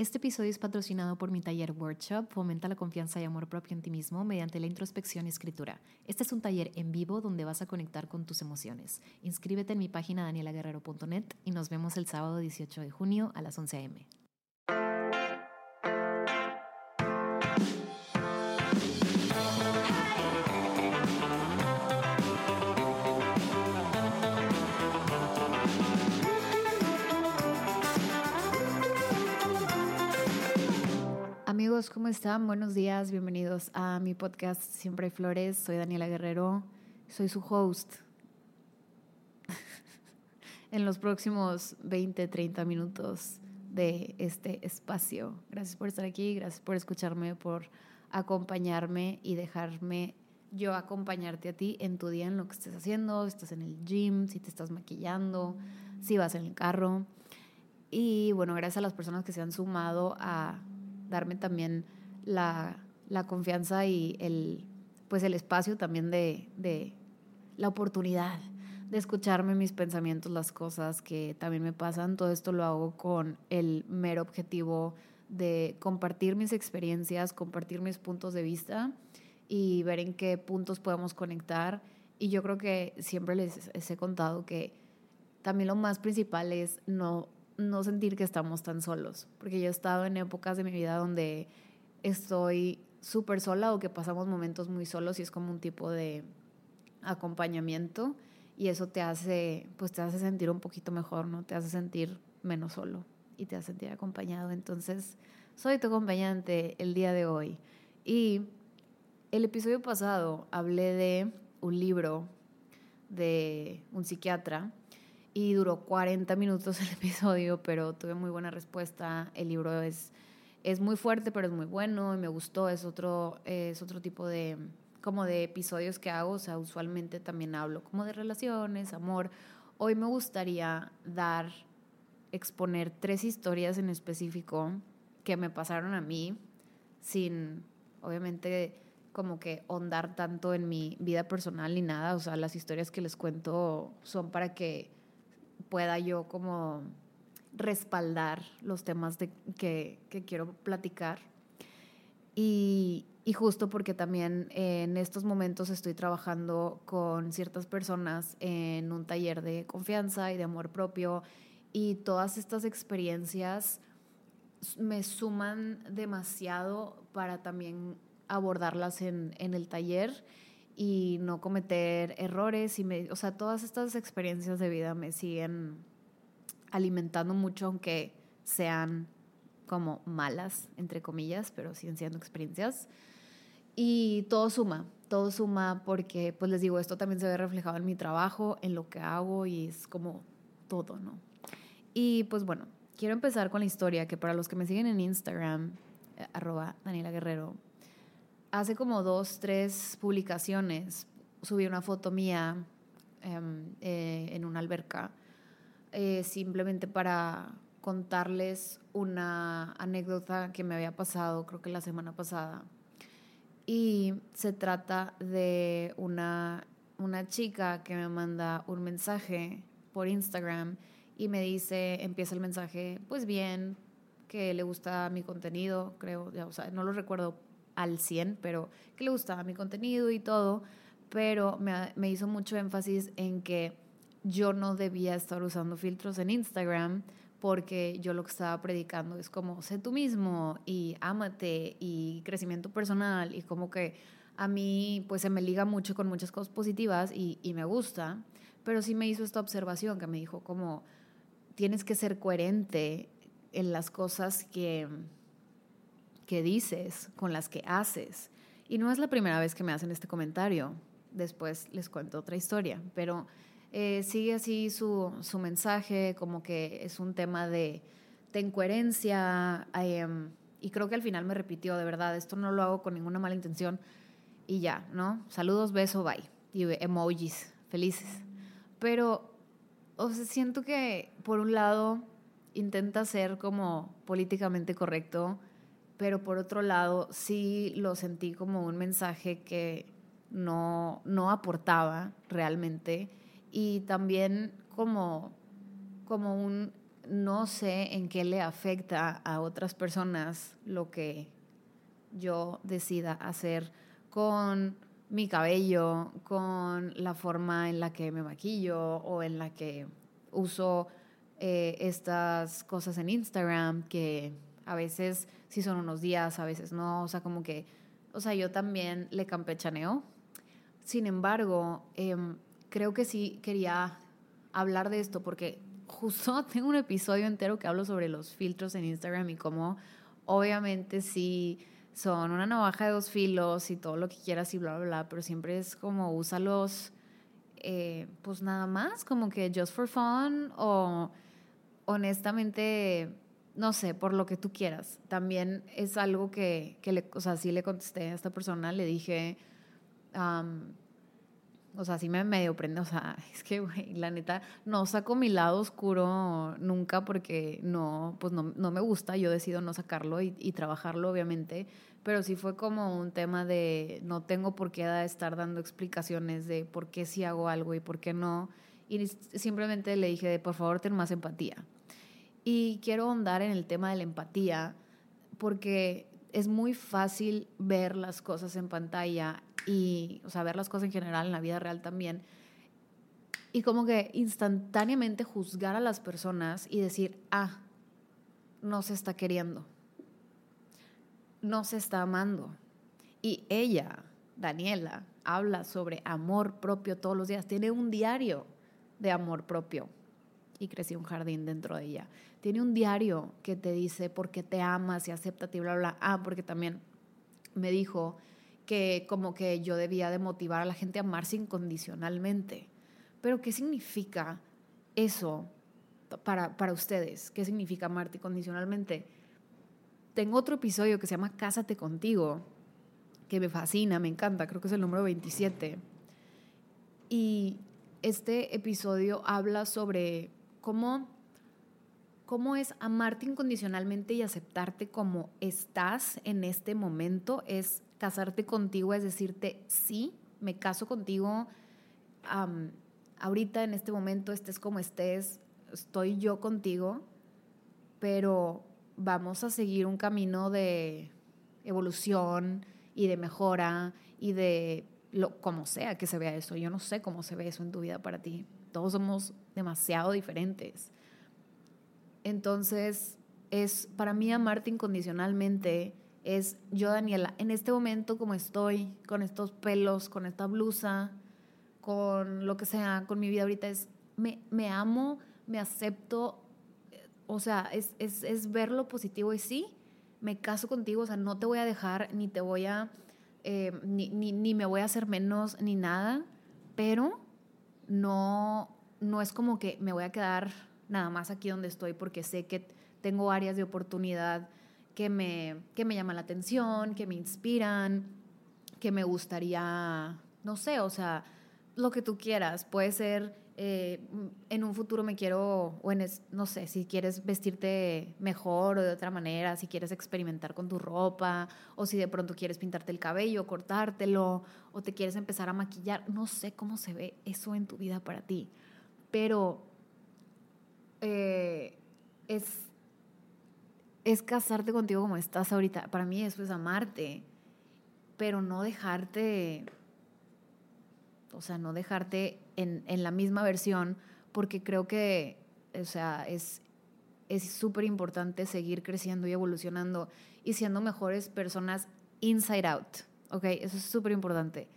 Este episodio es patrocinado por mi taller Workshop, Fomenta la confianza y amor propio en ti mismo mediante la introspección y escritura. Este es un taller en vivo donde vas a conectar con tus emociones. Inscríbete en mi página danielaguerrero.net y nos vemos el sábado 18 de junio a las 11 a.m. ¿cómo están? Buenos días, bienvenidos a mi podcast Siempre hay Flores. Soy Daniela Guerrero, soy su host. en los próximos 20, 30 minutos de este espacio. Gracias por estar aquí, gracias por escucharme, por acompañarme y dejarme yo acompañarte a ti en tu día, en lo que estés haciendo, si estás en el gym, si te estás maquillando, si vas en el carro. Y bueno, gracias a las personas que se han sumado a darme también la, confianza y el, pues el espacio también de, de la oportunidad de escucharme mis pensamientos, las cosas que también me pasan. Todo esto lo hago con el mero objetivo de compartir mis experiencias, compartir mis puntos de vista y ver en qué puntos podemos conectar. Y yo creo que siempre les, les he contado que también lo más principal es no no sentir que estamos tan solos, porque yo he estado en épocas de mi vida donde estoy súper sola o que pasamos momentos muy solos y es como un tipo de acompañamiento y eso te hace, pues te hace sentir un poquito mejor, ¿no? Te hace sentir menos solo y te hace sentir acompañado. Entonces, soy tu acompañante el día de hoy. Y el episodio pasado hablé de un libro de un psiquiatra y duró 40 minutos el episodio, pero tuve muy buena respuesta. El libro es, es muy fuerte, pero es muy bueno y me gustó. Es otro, es otro tipo de, como de episodios que hago. O sea, usualmente también hablo como de relaciones, amor. Hoy me gustaría dar, exponer tres historias en específico que me pasaron a mí sin, obviamente, como que hondar tanto en mi vida personal ni nada. O sea, las historias que les cuento son para que pueda yo como respaldar los temas de, que, quiero platicar. Y, justo porque también en estos momentos estoy trabajando con ciertas personas en un taller de confianza y de amor propio y todas estas experiencias me suman demasiado para también abordarlas en, en el taller y no cometer errores y me, o sea, todas estas experiencias de vida me siguen alimentando mucho aunque sean como malas, entre comillas, pero siguen siendo experiencias. Y todo suma, todo suma porque, pues les digo, esto también se ve reflejado en mi trabajo, en lo que hago y es como todo, ¿no? Y pues bueno, quiero empezar con la historia que para los que me siguen en Instagram, eh, arroba Daniela Guerrero, hace como dos, tres publicaciones subí una foto mía em, eh, en una alberca, eh, simplemente para contarles una anécdota que me había pasado, creo que la semana pasada. Y se trata de una, una chica que me manda un mensaje por Instagram y me dice, empieza el mensaje, pues bien, que le gusta mi contenido, creo, o sea, no lo recuerdo al 100, pero que le gustaba mi contenido y todo, pero me, hizo mucho énfasis en que yo no debía estar usando filtros en Instagram porque yo lo que estaba predicando es como sé tú mismo y ámate y crecimiento personal y como que a mí pues se me liga mucho con muchas cosas positivas y, y me gusta, pero sí me hizo esta observación que me dijo como tienes que ser coherente en las cosas que, que dices, con las que haces. Y no es la primera vez que me hacen este comentario. Después les cuento otra historia, pero eh, sigue así su, su, mensaje, como que es un tema de, de incoherencia. Em, y creo que al final me repitió, de verdad, esto no lo hago con ninguna mala intención. Y ya, ¿no? Saludos, beso, bye. Y emojis, felices. Pero, o sea, siento que por un lado intenta ser como políticamente correcto pero por otro lado sí lo sentí como un mensaje que no, no aportaba realmente. Y también como, como un no sé en qué le afecta a otras personas lo que yo decida hacer con mi cabello, con la forma en la que me maquillo o en la que uso eh, estas cosas en Instagram que a veces sí son unos días, a veces no, o sea, como que, o sea, yo también le campechaneo. Sin embargo, em, creo que sí quería hablar de esto porque justo tengo un episodio entero que hablo sobre los filtros en Instagram y cómo obviamente sí son una navaja de dos filos y todo lo que quieras y bla, bla, bla, pero siempre es como úsalos eh, pues nada más, como que just for fun o honestamente, no sé, por lo que tú quieras. También es algo que, que le, o sea, sí le contesté a esta persona, le dije, o sea, sí me medio prende, o sea, es que, güey, la neta, no saco mi lado oscuro nunca porque no, pues no, no me gusta, yo decido no sacarlo y, y, trabajarlo, obviamente, pero sí fue como un tema de no tengo por qué estar dando explicaciones de por qué sí hago algo y por qué no, y simplemente le dije, por favor, ten más empatía. Y quiero ahondar en el tema de la empatía porque es muy fácil ver las cosas en pantalla y, o sea, ver las cosas en general en la vida real también. Y como que instantáneamente juzgar a las personas y decir, ah, no se está queriendo, no se está amando. Y ella, Daniela, habla sobre amor propio todos los días. Tiene un diario de amor propio y creció un jardín dentro de ella. Tiene un diario que te dice por qué te amas y acepta y bla, bla. Ah, porque también me dijo que como que yo debía de motivar a la gente a amarse incondicionalmente. Pero ¿qué significa eso para, para ustedes? ¿Qué significa amarte incondicionalmente? Tengo otro episodio que se llama Cásate contigo, que me fascina, me encanta, creo que es el número 27. Y este episodio habla sobre cómo, cómo es amarte incondicionalmente y aceptarte como estás en este momento, es casarte contigo es decirte, sí, me caso contigo, ahorita en este momento estés como estés, estoy yo contigo, pero vamos a seguir un camino de evolución y de mejora y de lo como sea que se vea eso. Yo no sé cómo se ve eso en tu vida para ti. Todos somos demasiado diferentes. Entonces, es para mí amarte incondicionalmente es yo, Daniela, en este momento como estoy, con estos pelos, con esta blusa, con lo que sea, con mi vida ahorita, es me, me amo, me acepto, o sea, es, es, es, ver lo positivo y sí, me caso contigo, o sea, no te voy a dejar, ni te voy a, eh, ni, ni, ni, me voy a hacer menos, ni nada, pero no, no es como que me voy a quedar nada más aquí donde estoy porque sé que tengo áreas de oportunidad que me, que me llaman la atención, que me inspiran, que me gustaría, no sé, o sea, lo que tú quieras. Puede ser, eh, en un futuro me quiero, o en, no sé, si quieres vestirte mejor o de otra manera, si quieres experimentar con tu ropa, o si de pronto quieres pintarte el cabello, cortártelo, o te quieres empezar a maquillar. No sé cómo se ve eso en tu vida para ti, pero eh, es es casarte contigo como estás ahorita. Para mí eso es amarte, pero no dejarte, o sea, no dejarte en, la misma versión, porque creo que, o sea, es súper importante seguir creciendo y evolucionando y siendo mejores personas inside out, ¿ok? Eso es súper importante,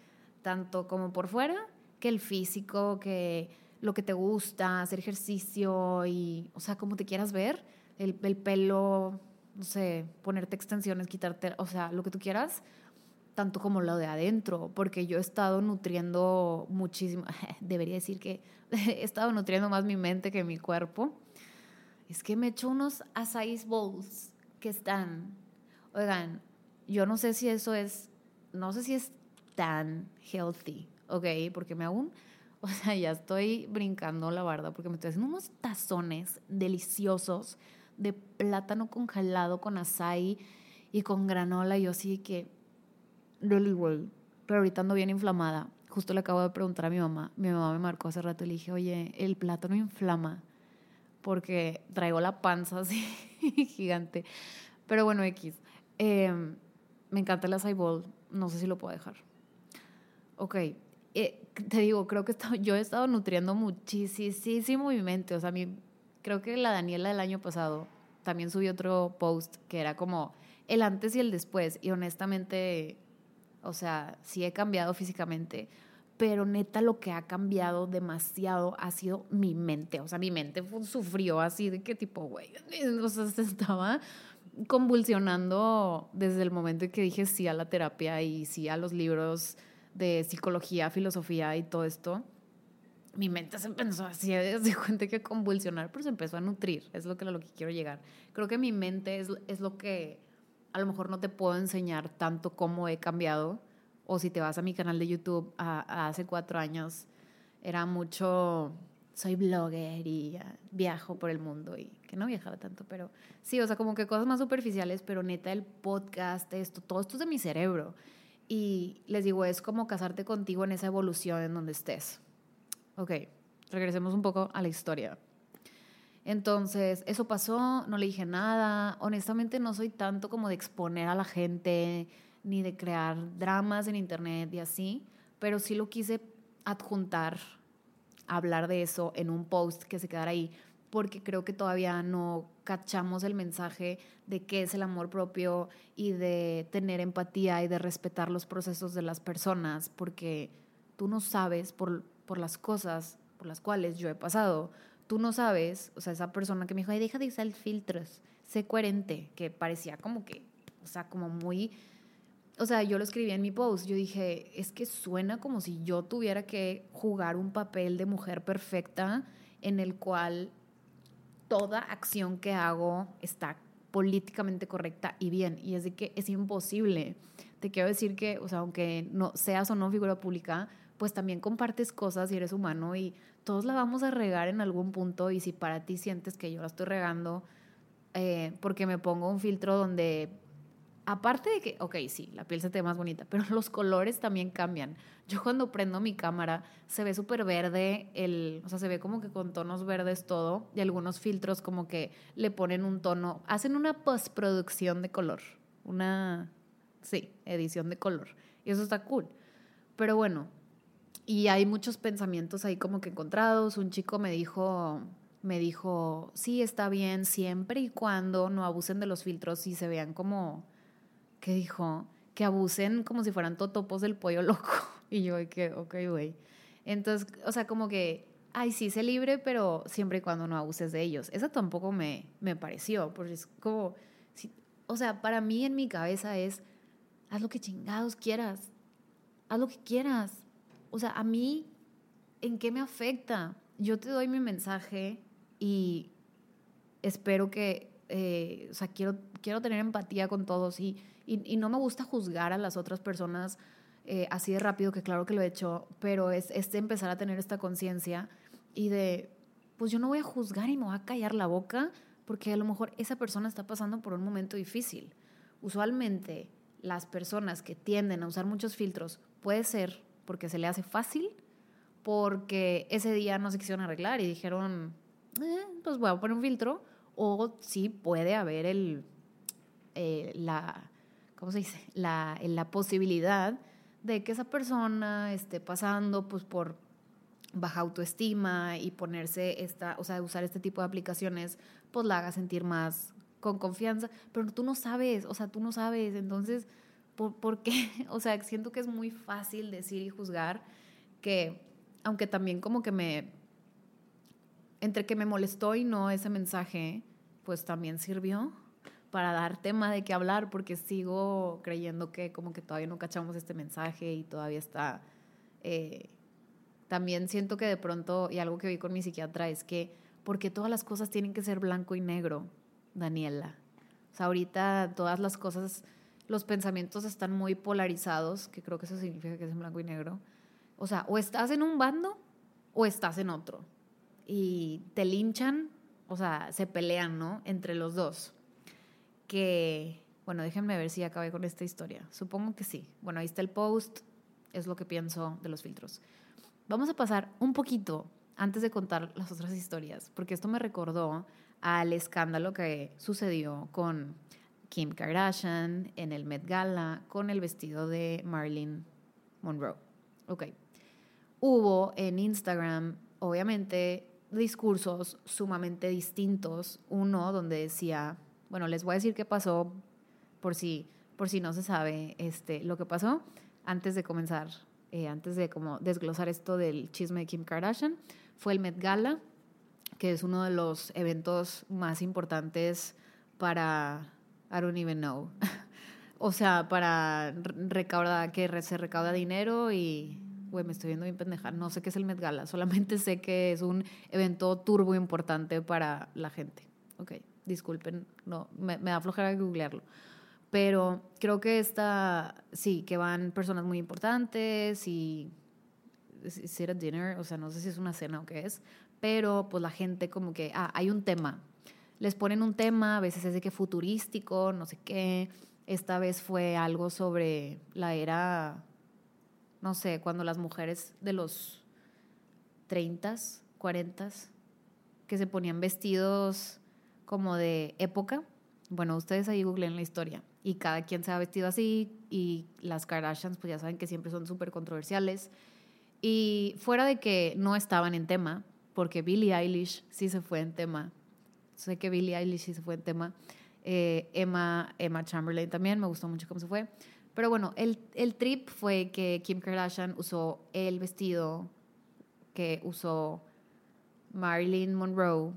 tanto como por fuera, que el físico, que lo que te gusta, hacer ejercicio y, o sea, como te quieras ver, el, el pelo, no sé, ponerte extensiones, quitarte, o sea, lo que tú quieras, tanto como lo de adentro, porque yo he estado nutriendo muchísimo, debería decir que he estado nutriendo más mi mente que mi cuerpo. Es que me he hecho unos acai bowls que están, oigan, yo no sé si eso es, no sé si es tan healthy, ¿ok? Porque me hago o sea, ya estoy brincando la barda porque me estoy haciendo unos tazones deliciosos de plátano congelado con açaí y con granola. Y yo que, really well. Pero ahorita ando bien inflamada. Justo le acabo de preguntar a mi mamá. Mi mamá me marcó hace rato y le dije, oye, el plátano inflama. porque traigo la panza así gigante. Pero bueno, X. Em, me encanta acai bowl, no sé si lo puedo dejar. Ok, eh, te digo, creo que yo he estado nutriendo muchísimo mi mente. O sea, creo que la Daniela del año pasado también subí otro post que era como el antes y el después. Y honestamente, o sea, sí he cambiado físicamente, pero neta lo que ha cambiado demasiado ha sido mi mente. O sea, mi mente sufrió así de que tipo, güey, o sea, se estaba convulsionando desde el momento en que dije sí a la terapia y sí a los libros de psicología, filosofía y todo esto. Mi mente se empezó así, de cuenta que convulsionar, pero se empezó a nutrir, es lo que, lo que quiero llegar. Creo que mi mente es, es lo que a lo mejor no te puedo enseñar tanto cómo he cambiado, o si te vas a mi canal de YouTube hace cuatro años, era mucho, soy blogger y viajo por el mundo y que no viajaba tanto, pero sí, o sea, como que cosas más superficiales, pero neta el podcast, esto, todo esto es de mi cerebro. Y les digo, es como casarte contigo en esa evolución en donde estés. Ok, regresemos un poco a la historia. Entonces, eso pasó, no le dije nada. Honestamente, no soy tanto como de exponer a la gente, ni de crear dramas en internet y así, pero sí lo quise adjuntar, hablar de eso en un post que se quedara ahí, porque creo que todavía no cachamos el mensaje de qué es el amor propio y de tener empatía y de respetar los procesos de las personas, porque tú no sabes por, por las cosas por las cuales yo he pasado, tú no sabes, o sea, esa persona que me dijo, ay, deja de usar filtros, sé coherente, que parecía como que, o sea, como muy, o sea, yo lo escribí en mi post, yo dije, es que suena como si yo tuviera que jugar un papel de mujer perfecta en el cual toda acción que hago está políticamente correcta y bien. Y es de que es imposible. Te quiero decir que, o sea, aunque no seas o no figura pública, pues también compartes cosas y eres humano y todos la vamos a regar en algún punto y si para ti sientes que yo la estoy regando eh, porque me pongo un filtro donde aparte de que, ok, sí, la piel se te ve más bonita, pero los colores también cambian. Yo cuando prendo mi cámara se ve súper verde, el, o sea, se ve como que con tonos verdes todo y algunos filtros como que le ponen un tono, hacen una postproducción de color, una, sí, edición de color. Y eso está cool. Pero bueno, y hay muchos pensamientos ahí como que encontrados. Un chico me dijo, me dijo, sí, está bien, siempre y cuando no abusen de los filtros y se vean como que dijo que abusen como si fueran totopos del pollo loco. Y yo, que, ok, güey. Entonces, o sea, como que, ay, sí, sé libre, pero siempre y cuando no abuses de ellos. Eso tampoco me, me pareció, porque es como, o sea, para mí en mi cabeza es, haz lo que chingados quieras, haz lo que quieras. O sea, a mí, ¿en qué me afecta? Yo te doy mi mensaje y espero que, eh, o sea, quiero, quiero tener empatía con todos y y, no me gusta juzgar a las otras personas eh, así de rápido, que claro que lo he hecho, pero es, es empezar a tener esta conciencia y de, pues yo no voy a juzgar y me voy a callar la boca porque a lo mejor esa persona está pasando por un momento difícil. Usualmente las personas que tienden a usar muchos filtros puede ser porque se le hace fácil, porque ese día no se quisieron arreglar y dijeron, eh, pues voy a poner un filtro, o sí puede haber el, eh, la, ¿cómo se dice? La, la posibilidad de que esa persona esté pasando pues, por baja autoestima y ponerse esta, o sea, usar este tipo de aplicaciones, pues la haga sentir más con confianza, pero tú no sabes, o sea, tú no sabes, entonces, ¿por, ¿por qué? O sea, siento que es muy fácil decir y juzgar que, aunque también como que me, entre que me molestó y no ese mensaje, pues también sirvió, para dar tema de qué hablar, porque sigo creyendo que como que todavía no cachamos este mensaje y todavía está... Eh, también siento que de pronto, y algo que vi con mi psiquiatra, es que, porque todas las cosas tienen que ser blanco y negro, Daniela? O sea, ahorita todas las cosas, los pensamientos están muy polarizados, que creo que eso significa que es en blanco y negro. O sea, o estás en un bando o estás en otro. Y te linchan, o sea, se pelean, ¿no? Entre los dos que, bueno, déjenme ver si acabé con esta historia. Supongo que sí. Bueno, ahí está el post, es lo que pienso de los filtros. Vamos a pasar un poquito antes de contar las otras historias, porque esto me recordó al escándalo que sucedió con Kim Kardashian en el Met Gala con el vestido de Marilyn Monroe. Ok. Hubo en Instagram, obviamente, discursos sumamente distintos. Uno donde decía, bueno, les voy a decir qué pasó por si, por si no se sabe este, lo que pasó antes de comenzar, eh, antes de como desglosar esto del chisme de Kim Kardashian. Fue el Met Gala, que es uno de los eventos más importantes para, I don't even know, o sea, para recaudar, que se recauda dinero y güey, me estoy viendo bien pendeja, no sé qué es el Met Gala, solamente sé que es un evento turbo importante para la gente. Ok, disculpen, no, me, da flojera googlearlo. Pero creo que está, sí, que van personas muy importantes y si era dinner, o sea, no sé si es una cena o qué es, pero pues la gente como que, ah, hay un tema. Les ponen un tema, a veces es de que futurístico, no sé qué. Esta vez fue algo sobre la era no sé, cuando las mujeres de los 30, 40, que se ponían vestidos como de época. Bueno, ustedes ahí googleen la historia y cada quien se ha vestido así y las Kardashians pues ya saben que siempre son súper controversiales. Y fuera de que no estaban en tema, porque Billie Eilish sí se fue en tema, sé que Billie Eilish se fue en tema, eh, Emma, Emma Chamberlain también, me gustó mucho cómo se fue. Pero bueno, el, el trip fue que Kim Kardashian usó el vestido que usó Marilyn Monroe,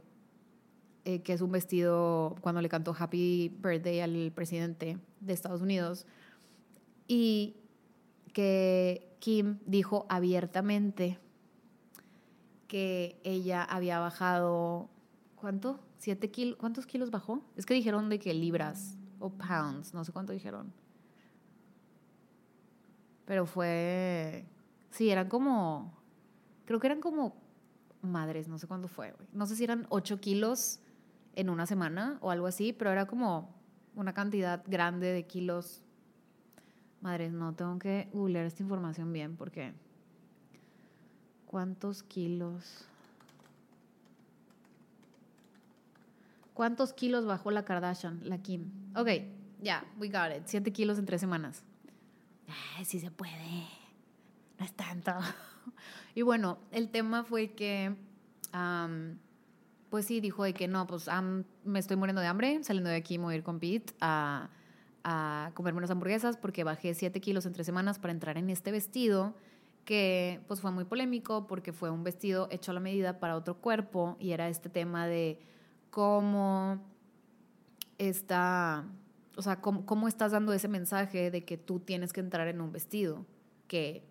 eh, que es un vestido cuando le cantó Happy Birthday al presidente de Estados Unidos, y que Kim dijo abiertamente que ella había bajado, ¿cuánto? ¿Siete kilos? ¿Cuántos kilos bajó? Es que dijeron de que libras o pounds, no sé cuánto dijeron pero fue, sí, eran como, creo que eran como madres, no sé cuándo fue, No sé si eran 8 kilos en una semana o algo así, pero era como una cantidad grande de kilos. Madres, no, tengo que googlear esta información bien porque... ¿Cuántos kilos? ¿Cuántos kilos bajó la Kardashian, la Kim? Ok, ya, we got it. 7 kilos en tres semanas. Ay, sí se puede, no es tanto. Y bueno, el tema fue que, pues sí, dijo de que no, pues me estoy muriendo de hambre, saliendo de aquí a ir con Pete a, a comerme unas hamburguesas porque bajé 7 kilos en tres semanas para entrar en este vestido que pues fue muy polémico porque fue un vestido hecho a la medida para otro cuerpo y era este tema de cómo está o sea, ¿cómo, estás dando ese mensaje de que tú tienes que entrar en un vestido? Que,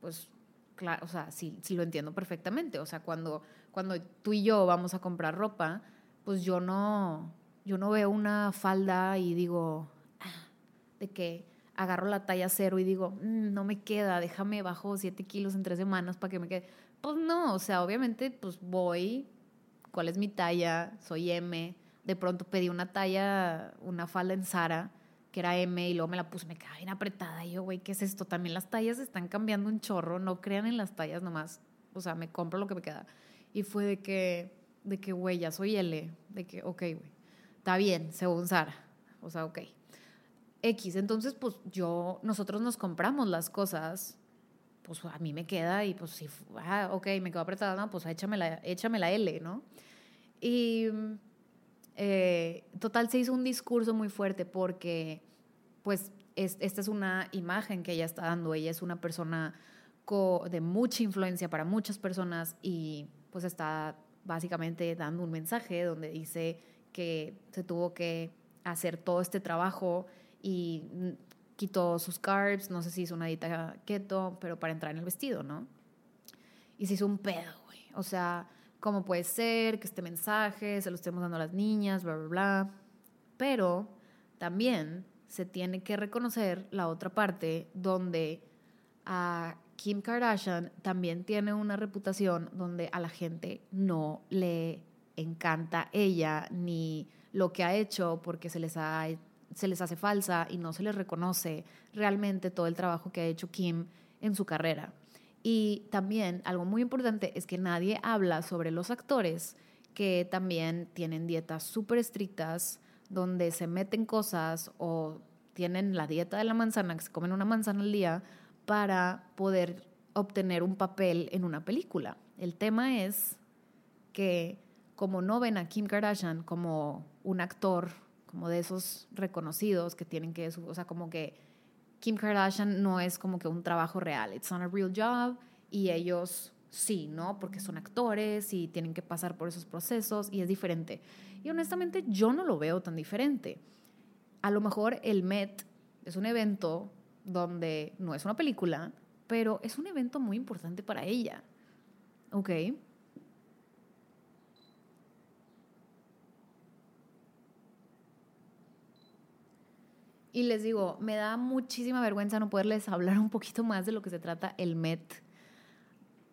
pues, claro, o sea, sí, sí lo entiendo perfectamente. O sea, cuando, cuando tú y yo vamos a comprar ropa, pues yo no, yo no veo una falda y digo, ah, de que agarro la talla cero y digo, mm, no me queda, déjame bajo siete kilos en tres semanas para que me quede. Pues no, o sea, obviamente, pues voy, ¿cuál es mi talla? Soy M, de pronto pedí una talla, una falda en Zara, que era M, y luego me la puse, me quedaba bien apretada. Y yo, güey, ¿qué es esto? También las tallas están cambiando un chorro, no crean en las tallas nomás. O sea, me compro lo que me queda. Y fue de que, de que, güey, ya soy L. De que, ok, güey, está bien, según Zara. O sea, ok. X, entonces, pues yo, nosotros nos compramos las cosas, pues a mí me queda y pues si, ah, ok, me quedo apretada, pues échame la, échame la L, ¿no? Y eh, total, se hizo un discurso muy fuerte porque, pues, esta es una imagen que ella está dando. Ella es una persona de mucha influencia para muchas personas y, pues, está básicamente dando un mensaje donde dice que se tuvo que hacer todo este trabajo y quitó sus carbs, no sé si hizo una dieta keto, pero para entrar en el vestido, ¿no? Y se hizo un pedo, güey. O sea, cómo puede ser que este mensaje se lo estemos dando a las niñas, bla, bla, bla. Pero también se tiene que reconocer la otra parte donde a Kim Kardashian también tiene una reputación donde a la gente no le encanta ella ni lo que ha hecho porque se les, ha, se les hace falsa y no se les reconoce realmente todo el trabajo que ha hecho Kim en su carrera. Y también algo muy importante es que nadie habla sobre los actores que también tienen dietas súper estrictas, donde se meten cosas o tienen la dieta de la manzana, que se comen una manzana al día, para poder obtener un papel en una película. El tema es que como no ven a Kim Kardashian como un actor, como de esos reconocidos que tienen que, o sea, como que Kim Kardashian no es como que un trabajo real, it's not a real job y ellos sí, ¿no? Porque son actores y tienen que pasar por esos procesos y es diferente. Y honestamente yo no lo veo tan diferente. A lo mejor el Met es un evento donde no es una película, pero es un evento muy importante para ella. ¿Ok? Y les digo, me da muchísima vergüenza no poderles hablar un poquito más de lo que se trata el Met.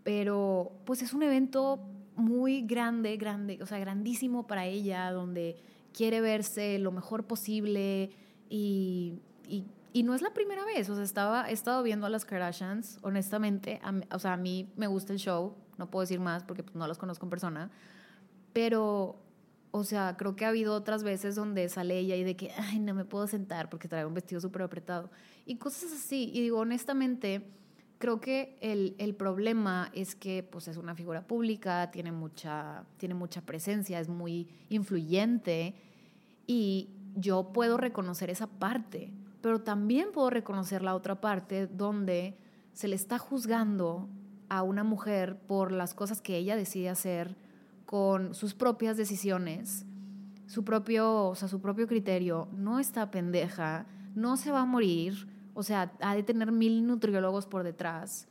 Pero pues es un evento muy grande, grande, o sea, grandísimo para ella, donde quiere verse lo mejor posible y, y y no es la primera vez, o sea, estaba, he estado viendo a las Kardashians, honestamente, o sea, a mí me gusta el show, no puedo decir más porque pues, no las conozco en persona, pero, o sea, creo que ha habido otras veces donde sale ella y de que, ay, no me puedo sentar porque trae un vestido súper apretado, y cosas así, y digo, honestamente, creo que el, el, problema es que pues es una figura pública, tiene mucha, tiene mucha presencia, es muy influyente, y yo puedo reconocer esa parte, pero también puedo reconocer la otra parte donde se le está juzgando a una mujer por las cosas que ella decide hacer con sus propias decisiones, su propio, o sea, su propio criterio, no está pendeja, no se va a morir, o sea, ha de tener mil nutriólogos por detrás.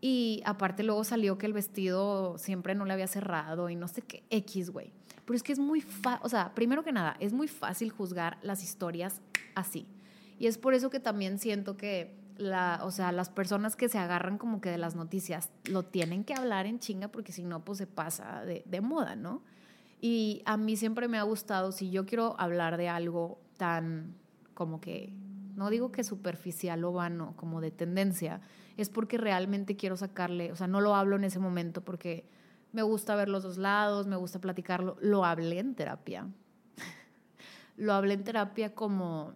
Y aparte luego salió que el vestido siempre no le había cerrado y no sé qué, X, güey. Pero es que es muy fácil, o sea, primero que nada, es muy fácil juzgar las historias así. Y es por eso que también siento que la, o sea, las personas que se agarran como que de las noticias lo tienen que hablar en chinga porque si no, pues se pasa de, de moda, ¿no? Y a mí siempre me ha gustado, si yo quiero hablar de algo tan como que, no digo que superficial o vano, como de tendencia, es porque realmente quiero sacarle, o sea, no lo hablo en ese momento porque me gusta ver los dos lados, me gusta platicarlo, lo hablé en terapia. lo hablé en terapia como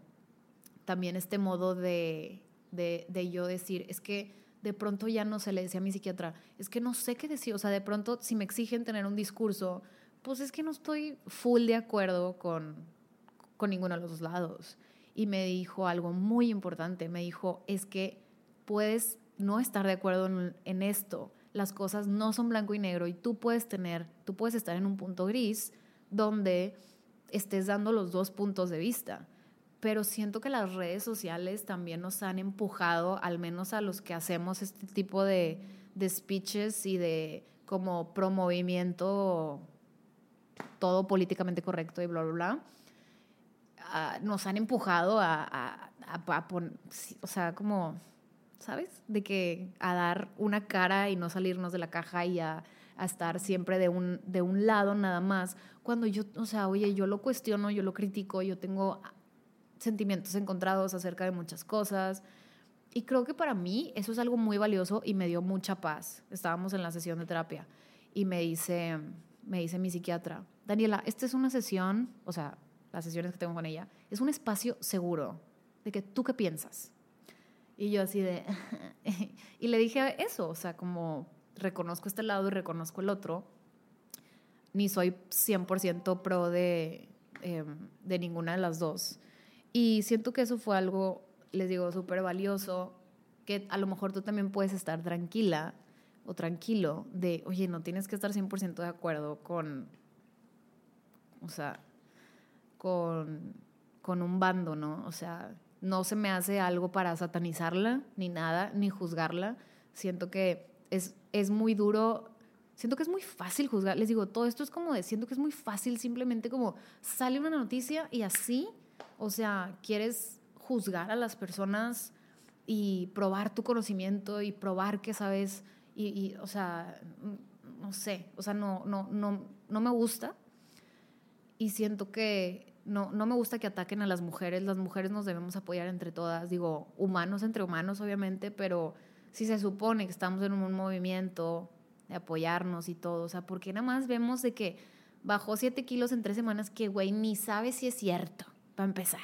también este modo de, de, yo decir, es que de pronto ya no se le decía a mi psiquiatra, es que no sé qué decir, o sea, de pronto si me exigen tener un discurso, pues es que no estoy full de acuerdo con, con ninguno de los dos lados. Y me dijo algo muy importante, me dijo, es que puedes no estar de acuerdo en, en esto, las cosas no son blanco y negro y tú puedes tener, tú puedes estar en un punto gris donde estés dando los dos puntos de vista pero siento que las redes sociales también nos han empujado, al menos a los que hacemos este tipo de, de speeches y de como promovimiento todo políticamente correcto y bla, bla, bla, ah, nos han empujado a, a, a, poner, o sea, como, ¿sabes? De que a dar una cara y no salirnos de la caja y a, estar siempre de un, de un lado nada más, cuando yo, o sea, oye, yo lo cuestiono, yo lo critico, yo tengo sentimientos encontrados acerca de muchas cosas. Y creo que para mí eso es algo muy valioso y me dio mucha paz. Estábamos en la sesión de terapia y me dice, me dice mi psiquiatra, Daniela, esta es una sesión, o sea, las sesiones que tengo con ella, es un espacio seguro de que tú qué piensas. Y yo así de... y le dije eso, o sea, como reconozco este lado y reconozco el otro, ni soy 100% pro de, em, de ninguna de las dos y siento que eso fue algo, les digo, súper valioso, que a lo mejor tú también puedes estar tranquila o tranquilo de, oye, no tienes que estar 100% de acuerdo con, o sea, con, con un bando, ¿no? O sea, no se me hace algo para satanizarla, ni nada, ni juzgarla. Siento que es, es muy duro siento que es muy fácil juzgar. Les digo, todo esto es como de, siento que es muy fácil simplemente como sale una noticia y así o sea, quieres juzgar a las personas y probar tu conocimiento y probar que sabes y, o sea, no sé, o sea, no, no, no, no me gusta. Y siento que no, no me gusta que ataquen a las mujeres, las mujeres nos debemos apoyar entre todas, digo, humanos entre humanos obviamente, pero si se supone que estamos en un movimiento de apoyarnos y todo, o sea, ¿por qué nada más vemos de que bajó 7 kilos en tres semanas que, güey, ni sabes si es cierto, para empezar?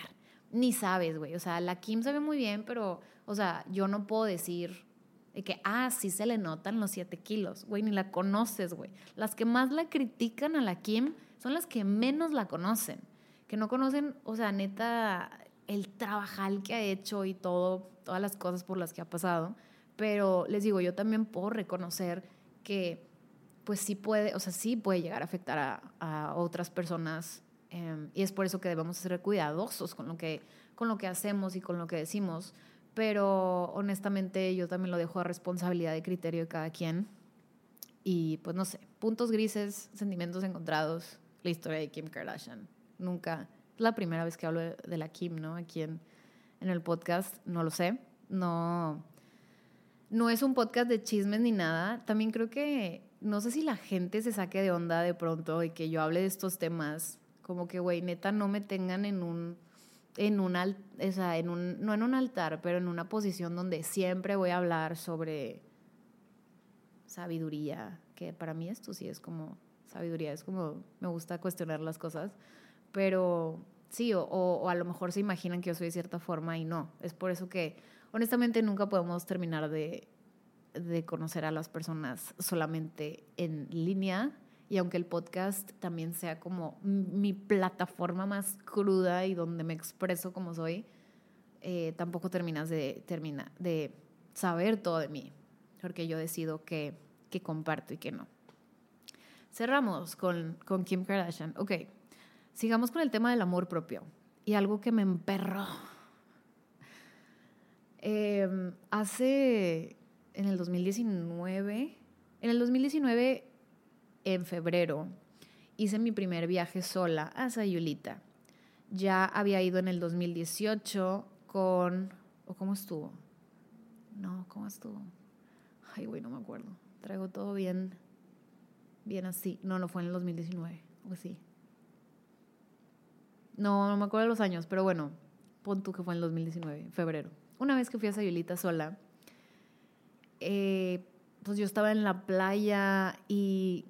Ni sabes, güey. O sea, la Kim se ve muy bien, pero, o sea, yo no puedo decir de que, ah, sí se le notan los 7 kilos, güey, ni la conoces, güey. Las que más la critican a la Kim son las que menos la conocen, que no conocen, o sea, neta, el trabajal que ha hecho y todo, todas las cosas por las que ha pasado. Pero les digo, yo también puedo reconocer que pues sí puede, o sea, sí puede llegar a afectar a, a otras personas em, y es por eso que debemos ser cuidadosos con lo, que, con lo que hacemos y con lo que decimos. Pero honestamente yo también lo dejo a responsabilidad de criterio de cada quien. Y pues no sé, puntos grises, sentimientos encontrados, la historia de Kim Kardashian. Nunca, es la primera vez que hablo de, de la Kim, ¿no? Aquí en, en el podcast, no lo sé. No, no es un podcast de chismes ni nada. También creo que, no sé si la gente se saque de onda de pronto y que yo hable de estos temas. Como que, güey, neta, no me tengan en un, en un, o sea, en un, no en un altar, pero en una posición donde siempre voy a hablar sobre sabiduría, que para mí esto sí es como sabiduría, es como, me gusta cuestionar las cosas, pero sí, o, o a lo mejor se imaginan que yo soy de cierta forma y no. Es por eso que honestamente nunca podemos terminar de, de conocer a las personas solamente en línea. Y aunque el podcast también sea como mi plataforma más cruda y donde me expreso como soy, eh, tampoco terminas de, termina, de saber todo de mí, porque yo decido qué, qué comparto y qué no. Cerramos con, con Kim Kardashian. Ok, sigamos con el tema del amor propio. Y algo que me emperró Em, hace, en el 2019, en el 2019, en febrero, hice mi primer viaje sola a Sayulita. Ya había ido en el 2018 con... ¿O cómo estuvo? No, ¿cómo estuvo? Ay, güey, no me acuerdo. Traigo todo bien, bien así. No, no fue en el 2019, o sí. No, no me acuerdo de los años, pero bueno, pon tú que fue en el 2019, febrero una vez que fui a Sayulita sola, eh, pues yo estaba en la playa y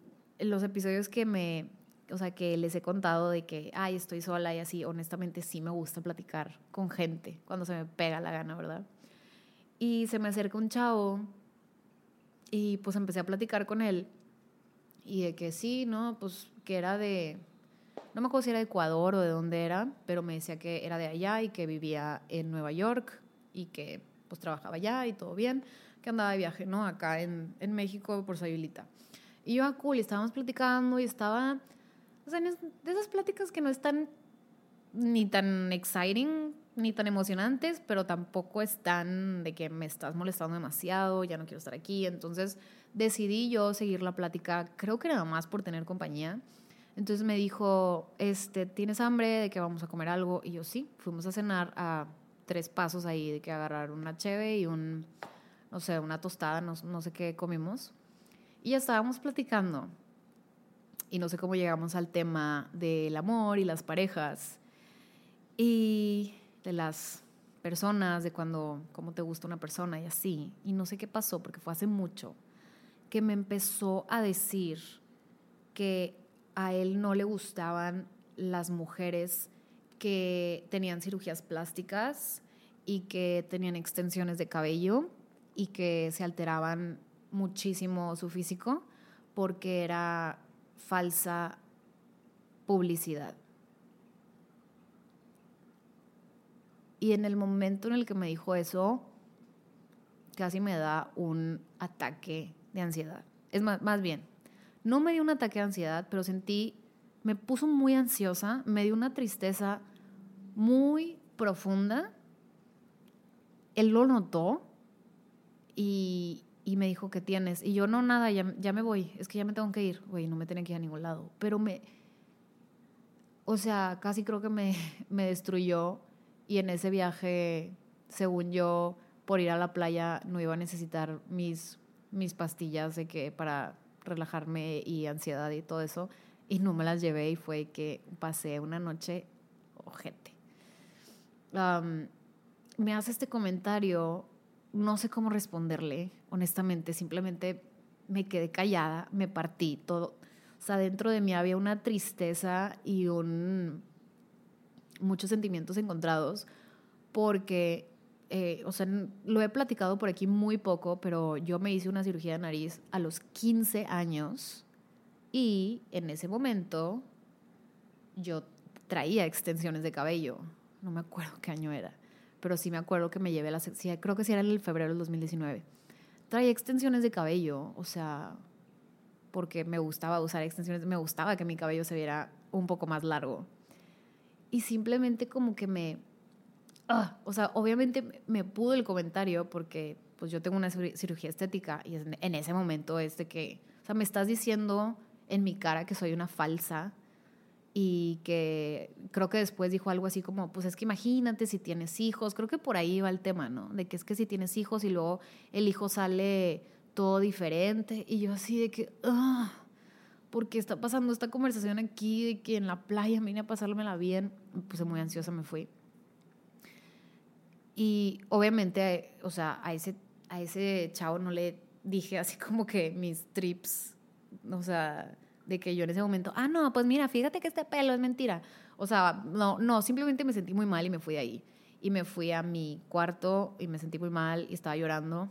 los episodios que me, o sea, que les he contado de que, ay, estoy sola y así, honestamente sí me gusta platicar con gente cuando se me pega la gana, ¿verdad? Y se me acerca un chavo y pues empecé a platicar con él y de que sí, ¿no? Pues que era de, no me acuerdo si era de Ecuador o de dónde era, pero me decía que era de allá y que vivía en Nueva York y que pues trabajaba allá y todo bien, que andaba de viaje, ¿no? Acá en, en México por Sayulita. Y yo a cool, y estábamos platicando y estaba, o sea, de esas pláticas que no están ni tan exciting, ni tan emocionantes, pero tampoco están de que me estás molestando demasiado, ya no quiero estar aquí. Entonces decidí yo seguir la plática, creo que nada más por tener compañía. Entonces me dijo, este, ¿tienes hambre? ¿De que vamos a comer algo? Y yo sí, fuimos a cenar a tres pasos ahí de que agarrar una cheve y un, no sé, una tostada, no, no sé qué comimos. Y estábamos platicando. Y no sé cómo llegamos al tema del amor y las parejas. Y de las personas, de cuando, cómo te gusta una persona y así. Y no sé qué pasó, porque fue hace mucho, que me empezó a decir que a él no le gustaban las mujeres que tenían cirugías plásticas y que tenían extensiones de cabello y que se alteraban muchísimo su físico porque era falsa publicidad. Y en el momento en el que me dijo eso, casi me da un ataque de ansiedad. Es más, más bien, no me dio un ataque de ansiedad, pero sentí, me puso muy ansiosa, me dio una tristeza muy profunda. Él lo notó y, me dijo, ¿qué tienes? Y yo, no, nada, ya, ya me voy, es que ya me tengo que ir. Güey, no me tenía que ir a ningún lado. Pero me, o sea, casi creo que me, me destruyó y en ese viaje, según yo, por ir a la playa no iba a necesitar mis, mis pastillas de que para relajarme y ansiedad y todo eso. Y no me las llevé y fue que pasé una noche ojete me hace este comentario no sé cómo responderle, honestamente, simplemente me quedé callada, me partí todo. O sea, dentro de mí había una tristeza y un muchos sentimientos encontrados porque, eh, o sea, lo he platicado por aquí muy poco, pero yo me hice una cirugía de nariz a los 15 años y en ese momento yo traía extensiones de cabello. No me acuerdo qué año era, pero sí me acuerdo que me llevé la sección, creo que sí era en el febrero del 2019. Traía extensiones de cabello, o sea, porque me gustaba usar extensiones, me gustaba que mi cabello se viera un poco más largo. Y simplemente como que me... Ah, o sea, obviamente me pudo el comentario porque pues yo tengo una cirugía estética y en ese momento es de que, o sea, me estás diciendo en mi cara que soy una falsa y que creo que después dijo algo así como, pues es que imagínate si tienes hijos, creo que por ahí va el tema, ¿no? De que es que si tienes hijos y luego el hijo sale todo diferente y yo así de que, ah, porque está pasando esta conversación aquí de que en la playa vine a pasármela bien, me puse muy ansiosa, me fui. Y obviamente, o sea, a ese, a ese chavo no le dije así como que mis trips, o sea, de que yo en ese momento, ah, no, pues mira, fíjate que este pelo es mentira. O sea, no, no, simplemente me sentí muy mal y me fui de ahí. Y me fui a mi cuarto y me sentí muy mal y estaba llorando.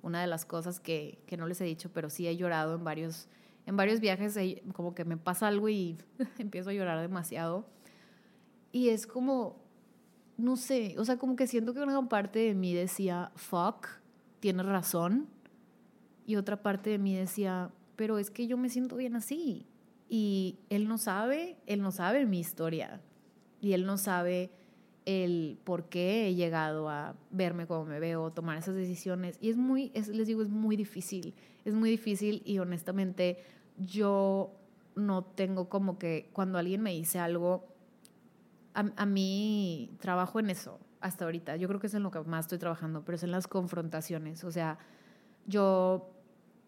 Una de las cosas que, que no les he dicho, pero sí he llorado en varios, en varios viajes, como que me pasa algo y empiezo a llorar demasiado. Y es como, no sé, o sea, como que siento que una parte de mí decía, fuck, tienes razón. Y otra parte de mí decía, pero es que yo me siento bien así. Y él no sabe, él no sabe mi historia. Y él no sabe el por qué he llegado a verme como me veo, tomar esas decisiones. Y es muy, les digo, es muy difícil. Es muy difícil y honestamente yo no tengo como que cuando alguien me dice algo, a, a mí trabajo en eso hasta ahorita. Yo creo que es en lo que más estoy trabajando, pero es en las confrontaciones. O sea, yo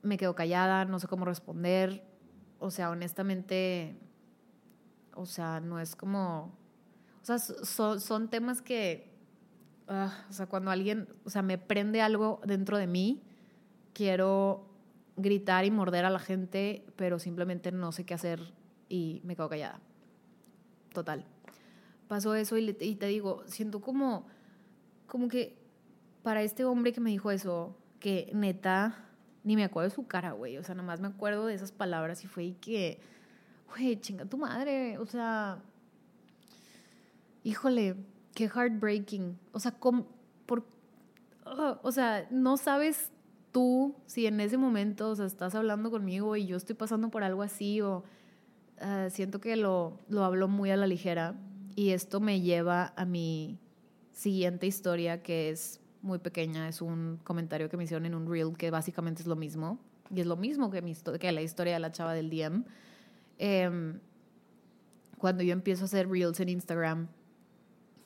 me quedo callada, no sé cómo responder. O sea, honestamente, o sea, no es como, o sea, son, temas que, ah, o sea, cuando alguien, o sea, me prende algo dentro de mí, quiero gritar y morder a la gente, pero simplemente no sé qué hacer y me quedo callada. Total. Pasó eso y, y te digo, siento como, como que para este hombre que me dijo eso, que neta, ni me acuerdo de su cara, güey. O sea, nomás me acuerdo de esas palabras y fue y que, güey, chinga tu madre. O sea, híjole, qué heartbreaking. O sea, por, ah, o sea, no sabes tú si en ese momento, o sea, estás hablando conmigo y yo estoy pasando por algo así o ah, siento que lo, lo hablo muy a la ligera y esto me lleva a mi siguiente historia que es muy pequeña, es un comentario que me hicieron en un reel que básicamente es lo mismo, y es lo mismo que, mi, que la historia de la chava del DM. Em, cuando yo empiezo a hacer reels en Instagram,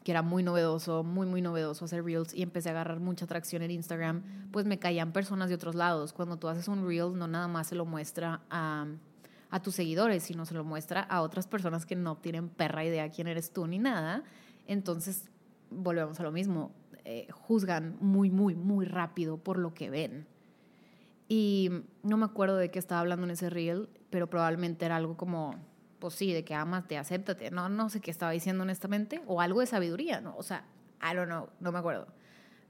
que era muy novedoso, muy, muy novedoso hacer reels y empecé a agarrar mucha atracción en Instagram, pues me caían personas de otros lados. Cuando tú haces un reel, no nada más se lo muestra a, a tus seguidores, sino se lo muestra a otras personas que no tienen perra idea quién eres tú ni nada. Entonces, volvemos a lo mismo eh, juzgan muy, muy, muy rápido por lo que ven. Y no me acuerdo de qué estaba hablando en ese reel, pero probablemente era algo como, pues sí, de que amas, te acéptate. No, no sé qué estaba diciendo honestamente, o algo de sabiduría, ¿no? O sea, I don't know, no me acuerdo.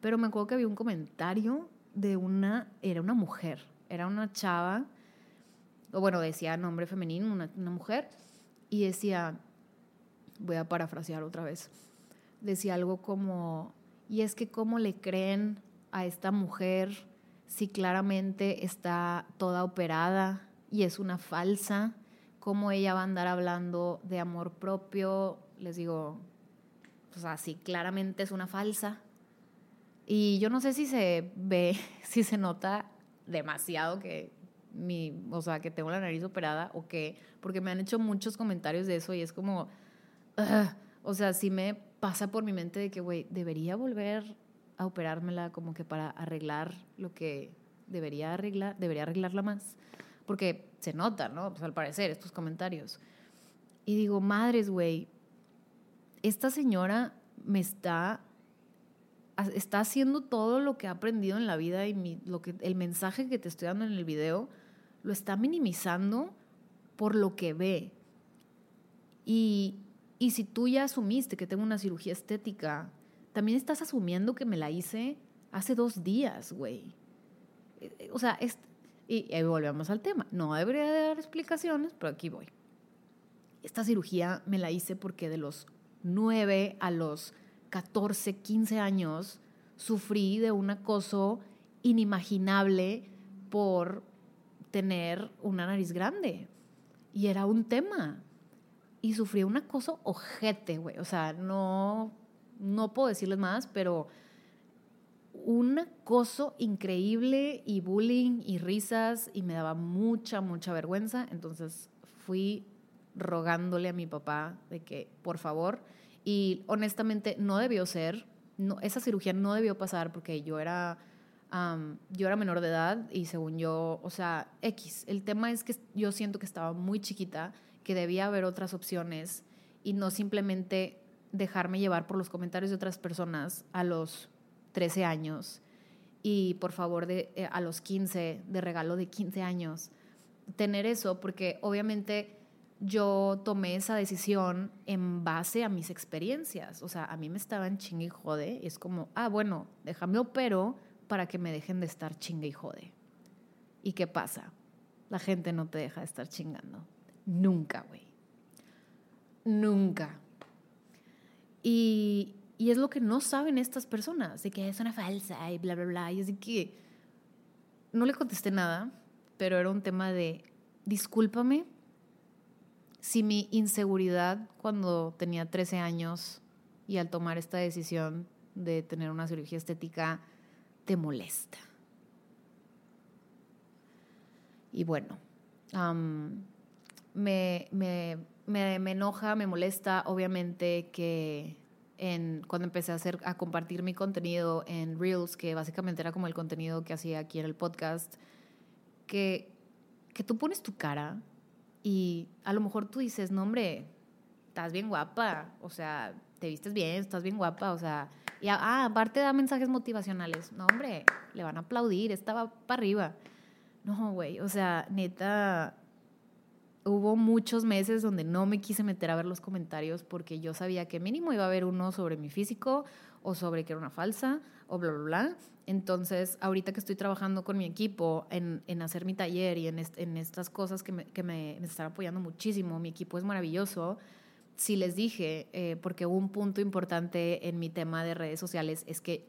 Pero me acuerdo que había un comentario de una, era una mujer, era una chava, o bueno, decía nombre femenino, una, una mujer, y decía, voy a parafrasear otra vez, decía algo como, y es que cómo le creen a esta mujer si claramente está toda operada y es una falsa, cómo ella va a andar hablando de amor propio, les digo, o sea, si claramente es una falsa. Y yo no sé si se ve, si se nota demasiado que mi, o sea, que tengo la nariz operada o qué, porque me han hecho muchos comentarios de eso y es como, o sea, si me pasa por mi mente de que, güey, debería volver a operármela como que para arreglar lo que debería arreglar, debería arreglarla más. Porque se nota, ¿no? Pues al parecer, estos comentarios. Y digo, madres, güey, esta señora me está está haciendo todo lo que ha aprendido en la vida y lo que, el mensaje que te estoy dando en el video lo está minimizando por lo que ve. Y, y si tú ya asumiste que tengo una cirugía estética, también estás asumiendo que me la hice hace dos días, güey. Eh, eh, o sea, y ahí volvemos al tema. No debería dar explicaciones, pero aquí voy. Esta cirugía me la hice porque de los 9 a los 14, 15 años sufrí de un acoso inimaginable por tener una nariz grande. Y era un tema. Y sufrí un acoso ojete, güey. O sea, no, no puedo decirles más, pero un acoso increíble y bullying y risas y me daba mucha, mucha vergüenza. Entonces fui rogándole a mi papá de que, por favor, y honestamente no debió ser, esa cirugía no debió pasar porque yo era, yo era menor de edad y según yo, o sea, X. El tema es que yo siento que estaba muy chiquita, que debía haber otras opciones y no simplemente dejarme llevar por los comentarios de otras personas a los 13 años y por favor de, eh, a los 15, de regalo de 15 años, tener eso, porque obviamente yo tomé esa decisión en base a mis experiencias. O sea, a mí me estaban chingue y jode. Y es como, ah, bueno, déjame opero para que me dejen de estar chingue y jode. ¿Y qué pasa? La gente no te deja de estar chingando. Nunca, güey. Nunca. Y, y, es lo que no saben estas personas, de que es una falsa y bla, bla, bla. Y así que no le contesté nada, pero era un tema de, discúlpame si mi inseguridad cuando tenía 13 años y al tomar esta decisión de tener una cirugía estética te molesta. Y bueno, me, me, me, enoja, me molesta, obviamente, que en, cuando empecé a, hacer, a compartir mi contenido en Reels, que básicamente era como el contenido que hacía aquí en el podcast, que, que tú pones tu cara y a lo mejor tú dices, no, hombre, estás bien guapa, o sea, te vistes bien, estás bien guapa, o sea, y ah, aparte da mensajes motivacionales. No, hombre, le van a aplaudir, estaba para arriba. No, güey, o sea, neta, hubo muchos meses donde no me quise meter a ver los comentarios porque yo sabía que mínimo iba a haber uno sobre mi físico o sobre que era una falsa o bla, bla, bla. Entonces, ahorita que estoy trabajando con mi equipo en, en hacer mi taller y en, en estas cosas que, me, que me, me, están apoyando muchísimo, mi equipo es maravilloso. Si les dije, eh, porque un punto importante en mi tema de redes sociales es que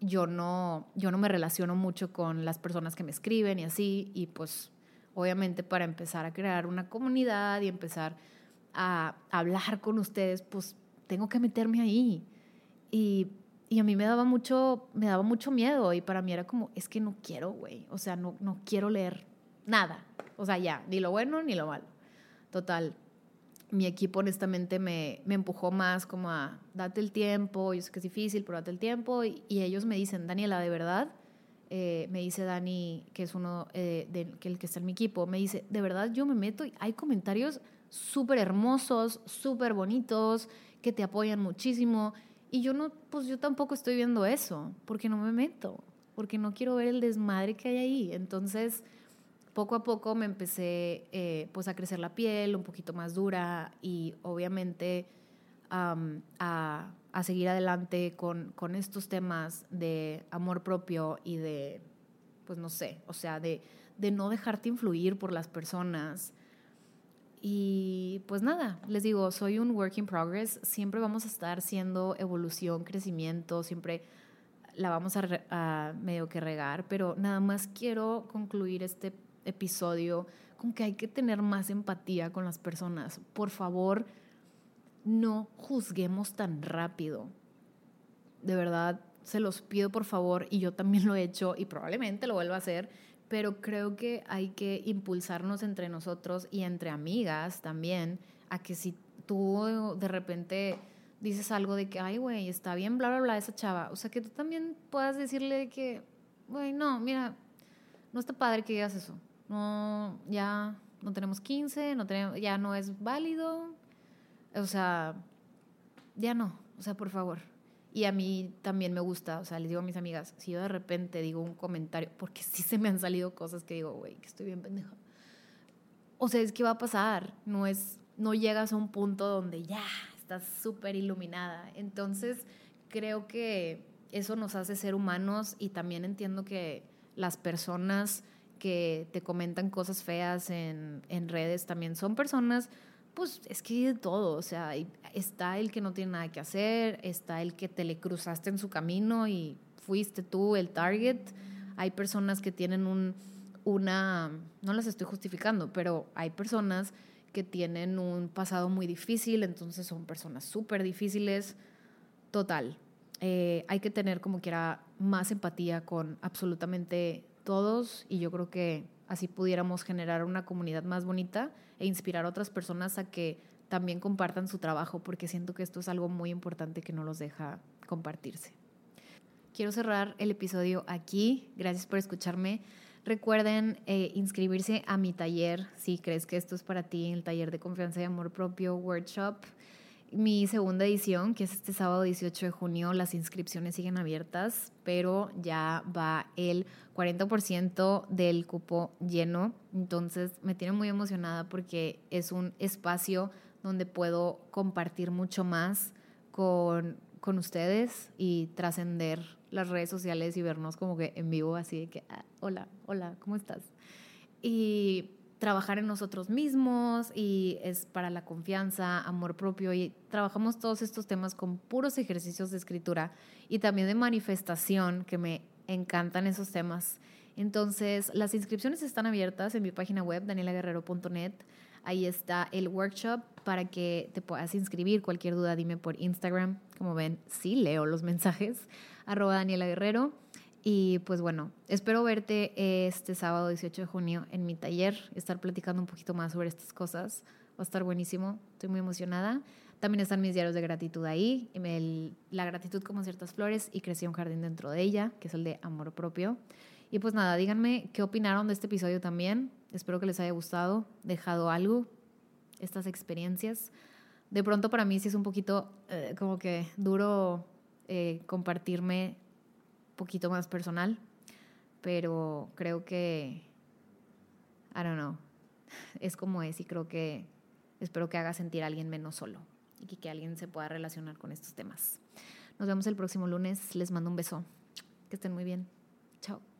yo no, yo no me relaciono mucho con las personas que me escriben y así, y pues obviamente para empezar a crear una comunidad y empezar a hablar con ustedes, pues tengo que meterme ahí. Y, y, a mí me daba mucho, me daba mucho miedo y para mí era como, es que no quiero, güey, o sea, no, no quiero leer nada, o sea, ya, ni lo bueno ni lo malo. Total, mi equipo honestamente me, me empujó más como a, date el tiempo, yo sé que es difícil, pero date el tiempo y, y ellos me dicen, Daniela, de verdad, eh, me dice Dani, que es uno eh, de, que el que está en mi equipo, me dice, de verdad yo me meto y hay comentarios súper hermosos, súper bonitos, que te apoyan muchísimo. Y yo no, pues yo tampoco estoy viendo eso, porque no me meto, porque no quiero ver el desmadre que hay ahí. Entonces, poco a poco me empecé eh, pues a crecer la piel un poquito más dura y obviamente a a seguir adelante con, con, estos temas de amor propio y de, pues no sé, o sea, de, de no dejarte influir por las personas. Y pues nada, les digo, soy un work in progress, siempre vamos a estar siendo evolución, crecimiento, siempre la vamos a, a medio que regar, pero nada más quiero concluir este episodio con que hay que tener más empatía con las personas. Por favor, no juzguemos tan rápido. De verdad, se los pido por favor, y yo también lo he hecho y probablemente lo vuelva a hacer, pero creo que hay que impulsarnos entre nosotros y entre amigas también a que si tú de repente dices algo de que, ay, güey, está bien, bla, bla, bla, esa chava, o sea, que tú también puedas decirle que, güey, no, mira, no está padre que digas eso, no, ya no tenemos 15, no tenemos, ya no es válido, o sea, ya no, o sea, por favor. Y a mí también me gusta, o sea, les digo a mis amigas, si yo de repente digo un comentario, porque sí se me han salido cosas que digo, güey, que estoy bien pendeja. O sea, es que va a pasar, no es, no llegas a un punto donde ya estás súper iluminada. Entonces, creo que eso nos hace ser humanos y también entiendo que las personas que te comentan cosas feas en, en redes también son personas pues es que de todo, o sea, está el que no tiene nada que hacer, está el que te le cruzaste en su camino y fuiste tú el target. Hay personas que tienen un, una, no las estoy justificando, pero hay personas que tienen un pasado muy difícil, entonces son personas súper difíciles. Total, eh, hay que tener como quiera más empatía con absolutamente todos y yo creo que así pudiéramos generar una comunidad más bonita e inspirar a otras personas a que también compartan su trabajo, porque siento que esto es algo muy importante que no los deja compartirse. Quiero cerrar el episodio aquí. Gracias por escucharme. Recuerden eh, inscribirse a mi taller si crees que esto es para ti, el taller de confianza y amor propio workshop mi segunda edición, que es este sábado 18 de junio, las inscripciones siguen abiertas, pero ya va el 40% del cupo lleno. Entonces me tiene muy emocionada porque es un espacio donde puedo compartir mucho más con, con ustedes y trascender las redes sociales y vernos como que en vivo, así de que, ah, hola, hola, ¿cómo estás? Y trabajar en nosotros mismos y es para la confianza, amor propio y trabajamos todos estos temas con puros ejercicios de escritura y también de manifestación que me encantan esos temas. Entonces, las inscripciones están abiertas en mi página web danielaguerrero.net. Ahí está el workshop para que te puedas inscribir. Cualquier duda, dime por Instagram. Como ven, sí leo los mensajes. Arroba Daniela Guerrero. Y pues bueno, espero verte este sábado 18 de junio en mi taller, estar platicando un poquito más sobre estas cosas. Va a estar buenísimo, estoy muy emocionada. También están mis diarios de gratitud ahí, la gratitud como ciertas flores y crecí un jardín dentro de ella, que es el de amor propio. Y pues nada, díganme qué opinaron de este episodio también. Espero que les haya gustado, dejado algo, estas experiencias. De pronto para mí sí es un poquito eh, como que duro eh, compartirme poquito más personal, pero creo que, I don't know, es como es y creo que espero que haga sentir a alguien menos solo y que, que alguien se pueda relacionar con estos temas. Nos vemos el próximo lunes, les mando un beso, que estén muy bien, chao.